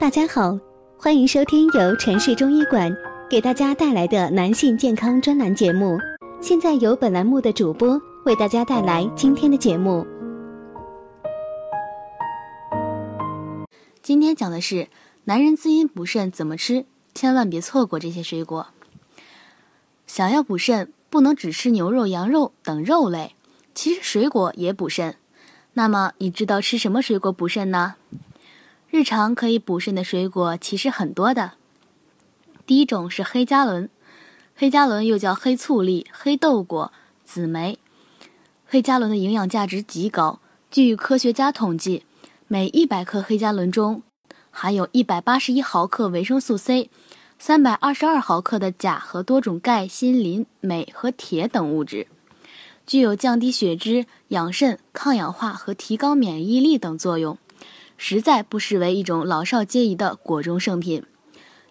大家好，欢迎收听由城市中医馆给大家带来的男性健康专栏节目。现在由本栏目的主播为大家带来今天的节目。今天讲的是男人滋阴补肾怎么吃，千万别错过这些水果。想要补肾，不能只吃牛肉、羊肉等肉类，其实水果也补肾。那么你知道吃什么水果补肾呢？日常可以补肾的水果其实很多的。第一种是黑加仑，黑加仑又叫黑醋栗、黑豆果、紫莓。黑加仑的营养价值极高，据科学家统计，每一百克黑加仑中含有一百八十一毫克维生素 C，三百二十二毫克的钾和多种钙、锌、磷、镁和铁等物质。具有降低血脂、养肾、抗氧化和提高免疫力等作用，实在不失为一种老少皆宜的果中圣品。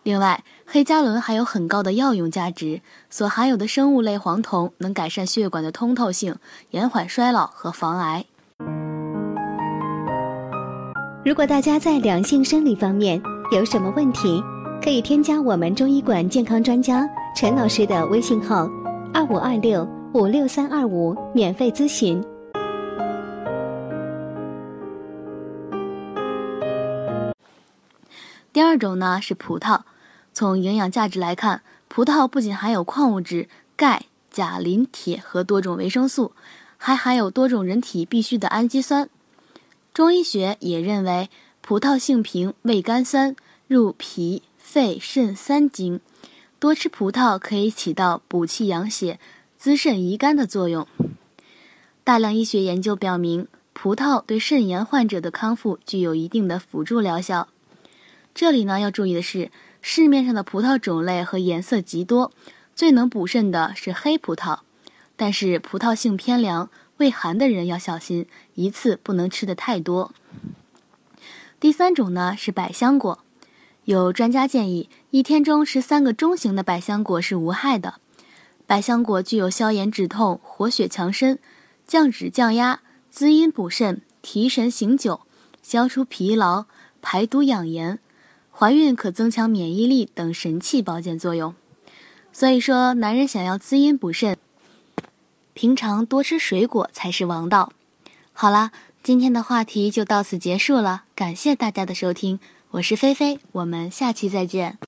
另外，黑加仑还有很高的药用价值，所含有的生物类黄酮能改善血管的通透性，延缓衰老和防癌。如果大家在两性生理方面有什么问题，可以添加我们中医馆健康专家陈老师的微信号：二五二六。五六三二五，免费咨询。第二种呢是葡萄，从营养价值来看，葡萄不仅含有矿物质钙、钾、磷、铁和多种维生素，还含有多种人体必需的氨基酸。中医学也认为，葡萄性平，味甘酸，入脾、肺、肾三经，多吃葡萄可以起到补气养血。滋肾益肝的作用。大量医学研究表明，葡萄对肾炎患者的康复具有一定的辅助疗效。这里呢要注意的是，市面上的葡萄种类和颜色极多，最能补肾的是黑葡萄，但是葡萄性偏凉，胃寒的人要小心，一次不能吃的太多。第三种呢是百香果，有专家建议，一天中吃三个中型的百香果是无害的。百香果具有消炎止痛、活血强身、降脂降压、滋阴补肾、提神醒酒、消除疲劳、排毒养颜、怀孕可增强免疫力等神奇保健作用。所以说，男人想要滋阴补肾，平常多吃水果才是王道。好啦，今天的话题就到此结束了，感谢大家的收听，我是菲菲，我们下期再见。